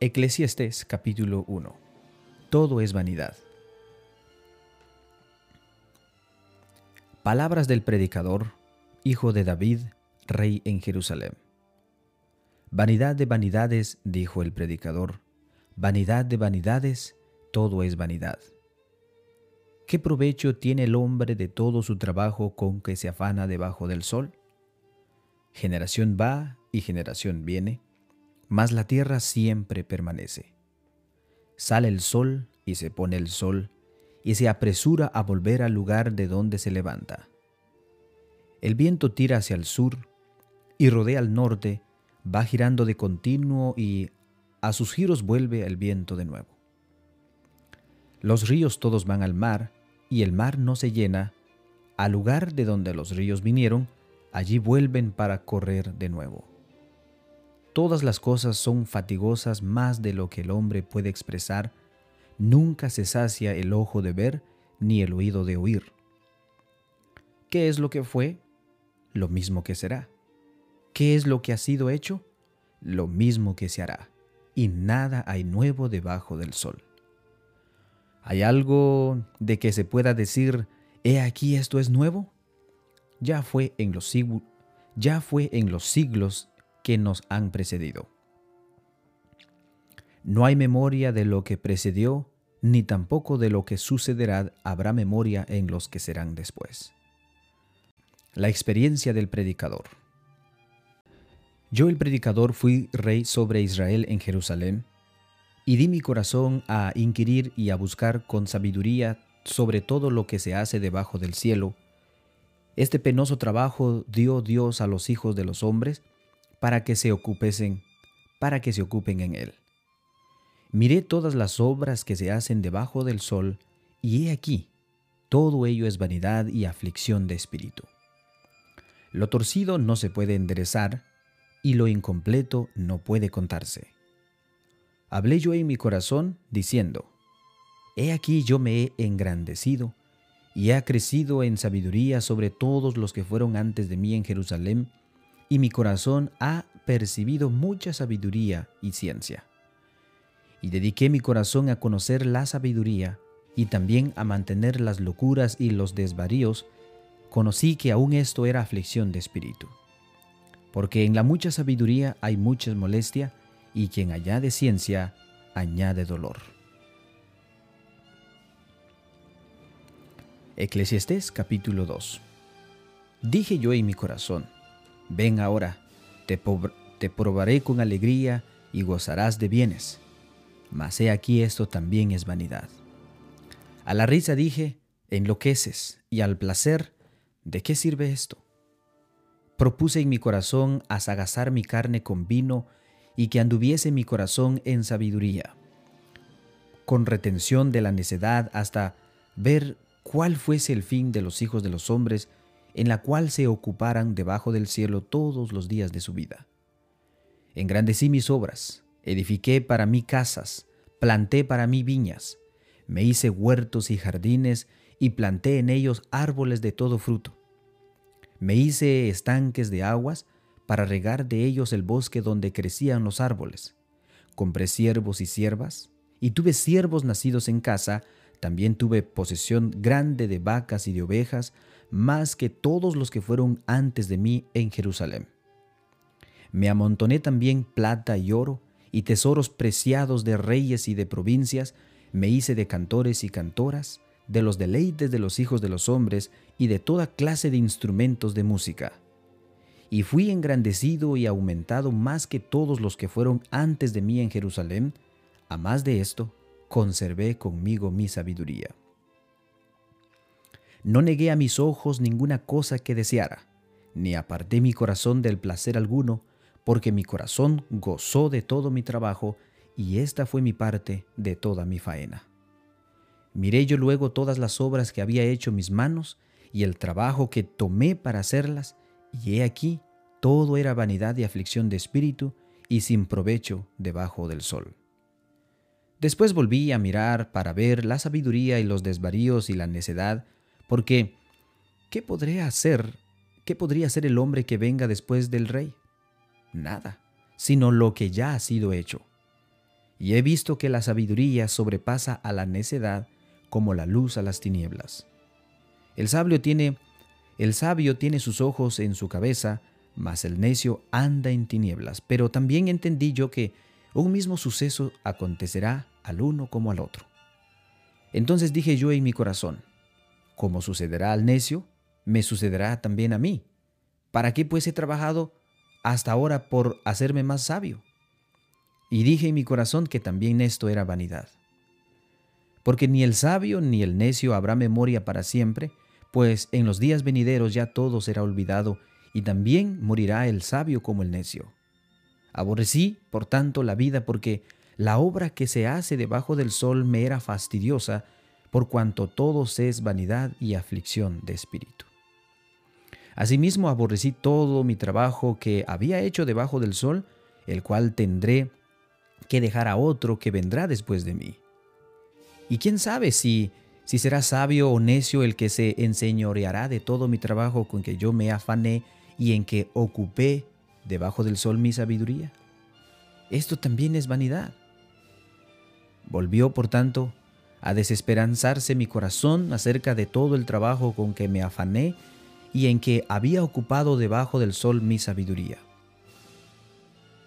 Eclesiastés capítulo 1 Todo es vanidad. Palabras del predicador, hijo de David, rey en Jerusalén. Vanidad de vanidades, dijo el predicador, vanidad de vanidades, todo es vanidad. ¿Qué provecho tiene el hombre de todo su trabajo con que se afana debajo del sol? Generación va y generación viene mas la tierra siempre permanece. Sale el sol y se pone el sol, y se apresura a volver al lugar de donde se levanta. El viento tira hacia el sur y rodea al norte, va girando de continuo y a sus giros vuelve el viento de nuevo. Los ríos todos van al mar, y el mar no se llena, al lugar de donde los ríos vinieron, allí vuelven para correr de nuevo. Todas las cosas son fatigosas más de lo que el hombre puede expresar. Nunca se sacia el ojo de ver ni el oído de oír. ¿Qué es lo que fue? Lo mismo que será. ¿Qué es lo que ha sido hecho? Lo mismo que se hará. Y nada hay nuevo debajo del sol. ¿Hay algo de que se pueda decir, he aquí esto es nuevo? Ya fue en los, ya fue en los siglos que nos han precedido. No hay memoria de lo que precedió, ni tampoco de lo que sucederá habrá memoria en los que serán después. La experiencia del predicador. Yo el predicador fui rey sobre Israel en Jerusalén, y di mi corazón a inquirir y a buscar con sabiduría sobre todo lo que se hace debajo del cielo. Este penoso trabajo dio Dios a los hijos de los hombres, para que se ocupesen, para que se ocupen en él. Miré todas las obras que se hacen debajo del sol, y he aquí, todo ello es vanidad y aflicción de espíritu. Lo torcido no se puede enderezar, y lo incompleto no puede contarse. Hablé yo en mi corazón, diciendo, He aquí yo me he engrandecido, y he crecido en sabiduría sobre todos los que fueron antes de mí en Jerusalén, y mi corazón ha percibido mucha sabiduría y ciencia. Y dediqué mi corazón a conocer la sabiduría y también a mantener las locuras y los desvaríos, conocí que aún esto era aflicción de espíritu. Porque en la mucha sabiduría hay mucha molestia, y quien añade ciencia, añade dolor. Eclesiastés capítulo 2 Dije yo en mi corazón, Ven ahora, te, probaré con alegría y gozarás de bienes. Mas he aquí esto también es vanidad. A la risa dije, enloqueces, y al placer, ¿de qué sirve esto? Propuse en mi corazón asagazar mi carne con vino y que anduviese mi corazón en sabiduría, con retención de la necedad hasta ver cuál fuese el fin de los hijos de los hombres en la cual se ocuparan debajo del cielo todos los días de su vida. Engrandecí mis obras, edifiqué para mí casas, planté para mí viñas, me hice huertos y jardines y planté en ellos árboles de todo fruto. Me hice estanques de aguas para regar de ellos el bosque donde crecían los árboles. Compré siervos y siervas, y tuve siervos nacidos en casa, también tuve posesión grande de vacas y de ovejas, más que todos los que fueron antes de mí en Jerusalén. Me amontoné también plata y oro, y tesoros preciados de reyes y de provincias, me hice de cantores y cantoras, de los deleites de los hijos de los hombres, y de toda clase de instrumentos de música. Y fui engrandecido y aumentado más que todos los que fueron antes de mí en Jerusalén, a más de esto, conservé conmigo mi sabiduría. No negué a mis ojos ninguna cosa que deseara, ni aparté mi corazón del placer alguno, porque mi corazón gozó de todo mi trabajo, y esta fue mi parte de toda mi faena. Miré yo luego todas las obras que había hecho mis manos, y el trabajo que tomé para hacerlas, y he aquí, todo era vanidad y aflicción de espíritu, y sin provecho debajo del sol. Después volví a mirar para ver la sabiduría y los desvaríos y la necedad, porque, ¿qué podría hacer? ¿Qué podría hacer el hombre que venga después del rey? Nada, sino lo que ya ha sido hecho. y he visto que la sabiduría sobrepasa a la necedad como la luz a las tinieblas. El sabio tiene el sabio tiene sus ojos en su cabeza, mas el necio anda en tinieblas. Pero también entendí yo que un mismo suceso acontecerá al uno como al otro. Entonces dije yo en mi corazón, como sucederá al necio, me sucederá también a mí. ¿Para qué pues he trabajado hasta ahora por hacerme más sabio? Y dije en mi corazón que también esto era vanidad. Porque ni el sabio ni el necio habrá memoria para siempre, pues en los días venideros ya todo será olvidado, y también morirá el sabio como el necio. Aborrecí, por tanto, la vida porque la obra que se hace debajo del sol me era fastidiosa, por cuanto todo se es vanidad y aflicción de espíritu. Asimismo aborrecí todo mi trabajo que había hecho debajo del sol, el cual tendré que dejar a otro que vendrá después de mí. Y quién sabe si si será sabio o necio el que se enseñoreará de todo mi trabajo con que yo me afané y en que ocupé debajo del sol mi sabiduría. Esto también es vanidad. Volvió, por tanto, a desesperanzarse mi corazón acerca de todo el trabajo con que me afané y en que había ocupado debajo del sol mi sabiduría.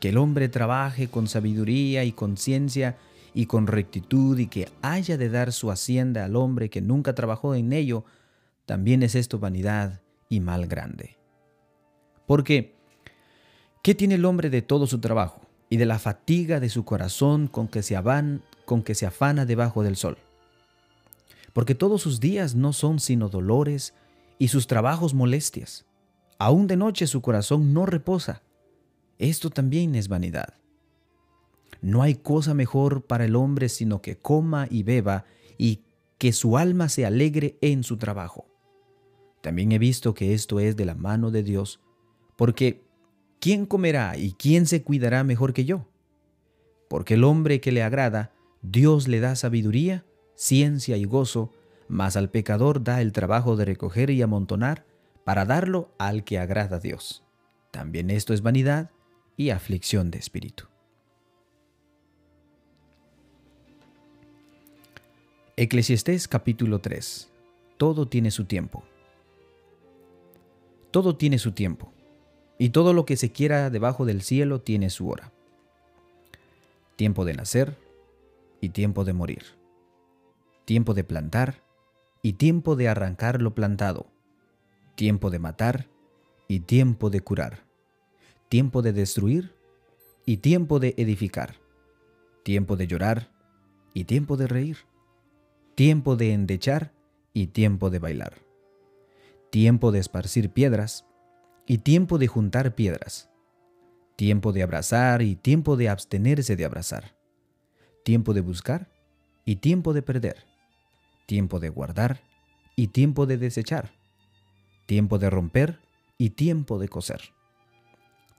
Que el hombre trabaje con sabiduría y conciencia y con rectitud y que haya de dar su hacienda al hombre que nunca trabajó en ello, también es esto vanidad y mal grande. Porque, ¿qué tiene el hombre de todo su trabajo y de la fatiga de su corazón con que se, con que se afana debajo del sol? Porque todos sus días no son sino dolores y sus trabajos molestias. Aún de noche su corazón no reposa. Esto también es vanidad. No hay cosa mejor para el hombre sino que coma y beba y que su alma se alegre en su trabajo. También he visto que esto es de la mano de Dios, porque ¿quién comerá y quién se cuidará mejor que yo? Porque el hombre que le agrada, Dios le da sabiduría, ciencia y gozo, mas al pecador da el trabajo de recoger y amontonar para darlo al que agrada a Dios. También esto es vanidad y aflicción de espíritu. Eclesiastés capítulo 3. Todo tiene su tiempo. Todo tiene su tiempo, y todo lo que se quiera debajo del cielo tiene su hora. Tiempo de nacer y tiempo de morir. Tiempo de plantar y tiempo de arrancar lo plantado. Tiempo de matar y tiempo de curar. Tiempo de destruir y tiempo de edificar. Tiempo de llorar y tiempo de reír tiempo de endechar y tiempo de bailar, tiempo de esparcir piedras y tiempo de juntar piedras, tiempo de abrazar y tiempo de abstenerse de abrazar, tiempo de buscar y tiempo de perder, tiempo de guardar y tiempo de desechar, tiempo de romper y tiempo de coser,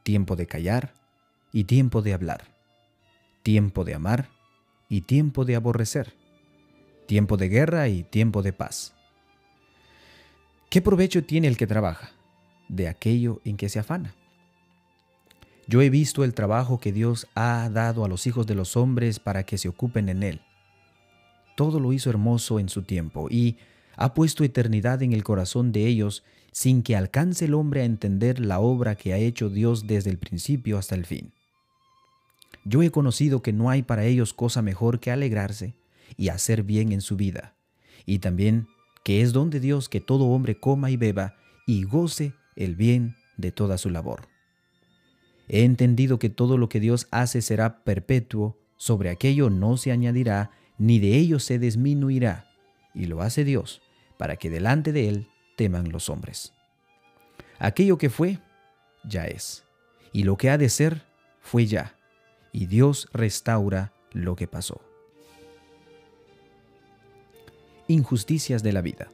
tiempo de callar y tiempo de hablar, tiempo de amar y tiempo de aborrecer. Tiempo de guerra y tiempo de paz. ¿Qué provecho tiene el que trabaja de aquello en que se afana? Yo he visto el trabajo que Dios ha dado a los hijos de los hombres para que se ocupen en él. Todo lo hizo hermoso en su tiempo y ha puesto eternidad en el corazón de ellos sin que alcance el hombre a entender la obra que ha hecho Dios desde el principio hasta el fin. Yo he conocido que no hay para ellos cosa mejor que alegrarse y hacer bien en su vida. Y también que es don de Dios que todo hombre coma y beba y goce el bien de toda su labor. He entendido que todo lo que Dios hace será perpetuo, sobre aquello no se añadirá, ni de ello se disminuirá, y lo hace Dios, para que delante de Él teman los hombres. Aquello que fue, ya es, y lo que ha de ser, fue ya, y Dios restaura lo que pasó injusticias de la vida.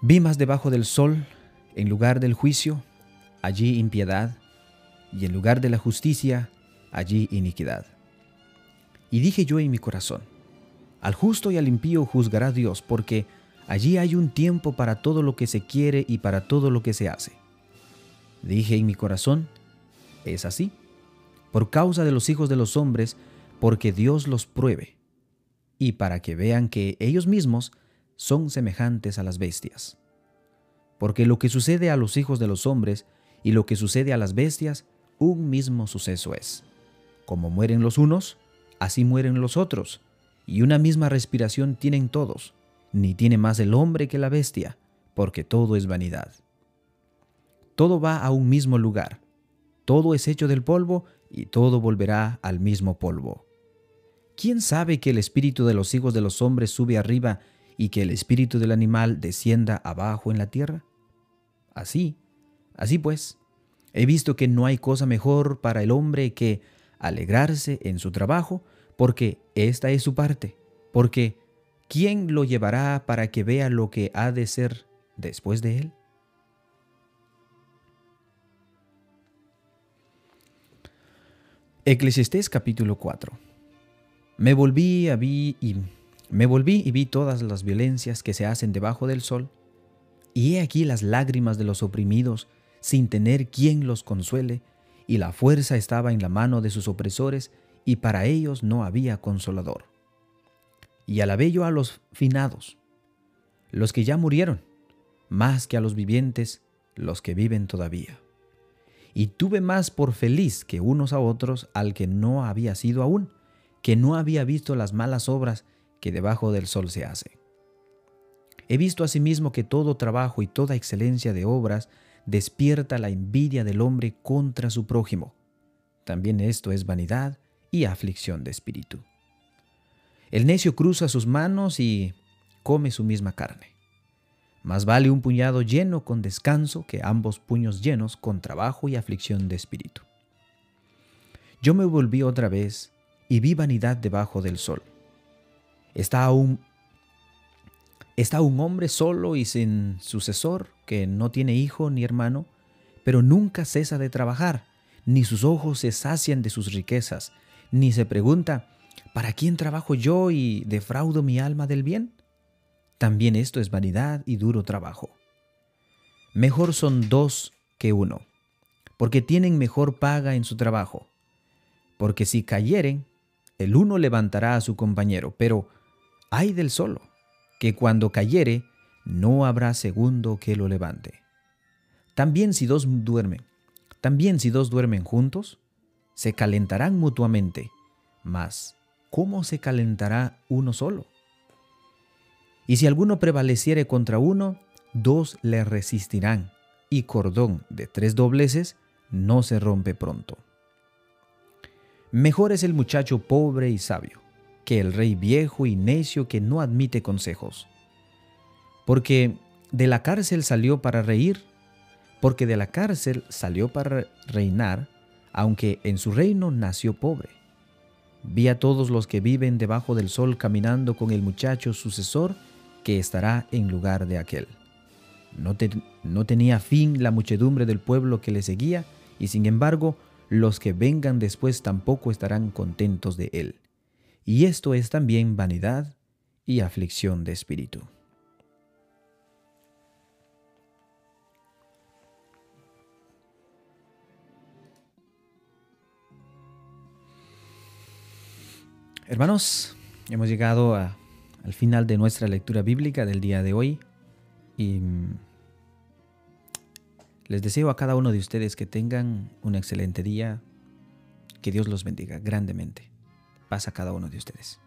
Vi más debajo del sol, en lugar del juicio, allí impiedad, y en lugar de la justicia, allí iniquidad. Y dije yo en mi corazón, al justo y al impío juzgará Dios, porque allí hay un tiempo para todo lo que se quiere y para todo lo que se hace. Dije en mi corazón, es así, por causa de los hijos de los hombres, porque Dios los pruebe, y para que vean que ellos mismos son semejantes a las bestias. Porque lo que sucede a los hijos de los hombres y lo que sucede a las bestias, un mismo suceso es. Como mueren los unos, así mueren los otros, y una misma respiración tienen todos, ni tiene más el hombre que la bestia, porque todo es vanidad. Todo va a un mismo lugar, todo es hecho del polvo, y todo volverá al mismo polvo. ¿Quién sabe que el espíritu de los hijos de los hombres sube arriba y que el espíritu del animal descienda abajo en la tierra? Así, así pues, he visto que no hay cosa mejor para el hombre que alegrarse en su trabajo, porque esta es su parte, porque ¿quién lo llevará para que vea lo que ha de ser después de él? Eclesiastés capítulo 4 Me volví, vi y, me volví y vi todas las violencias que se hacen debajo del sol, y he aquí las lágrimas de los oprimidos, sin tener quien los consuele, y la fuerza estaba en la mano de sus opresores, y para ellos no había consolador. Y alabé yo a los finados, los que ya murieron, más que a los vivientes, los que viven todavía y tuve más por feliz que unos a otros al que no había sido aún, que no había visto las malas obras que debajo del sol se hace. He visto asimismo que todo trabajo y toda excelencia de obras despierta la envidia del hombre contra su prójimo. También esto es vanidad y aflicción de espíritu. El necio cruza sus manos y come su misma carne. Más vale un puñado lleno con descanso que ambos puños llenos con trabajo y aflicción de espíritu. Yo me volví otra vez y vi vanidad debajo del sol. Está un, está un hombre solo y sin sucesor, que no tiene hijo ni hermano, pero nunca cesa de trabajar, ni sus ojos se sacian de sus riquezas, ni se pregunta, ¿para quién trabajo yo y defraudo mi alma del bien? También esto es vanidad y duro trabajo. Mejor son dos que uno, porque tienen mejor paga en su trabajo. Porque si cayeren, el uno levantará a su compañero, pero hay del solo, que cuando cayere, no habrá segundo que lo levante. También si dos duermen, también si dos duermen juntos, se calentarán mutuamente, mas ¿cómo se calentará uno solo? Y si alguno prevaleciere contra uno, dos le resistirán, y cordón de tres dobleces no se rompe pronto. Mejor es el muchacho pobre y sabio, que el rey viejo y necio que no admite consejos. Porque de la cárcel salió para reír, porque de la cárcel salió para reinar, aunque en su reino nació pobre. Vi a todos los que viven debajo del sol caminando con el muchacho sucesor, que estará en lugar de aquel. No, no tenía fin la muchedumbre del pueblo que le seguía, y sin embargo, los que vengan después tampoco estarán contentos de él. Y esto es también vanidad y aflicción de espíritu. Hermanos, hemos llegado al final de nuestra lectura bíblica del día de hoy. Y mm, les deseo a cada uno de ustedes que tengan un excelente día. Que Dios los bendiga grandemente. Paz a cada uno de ustedes.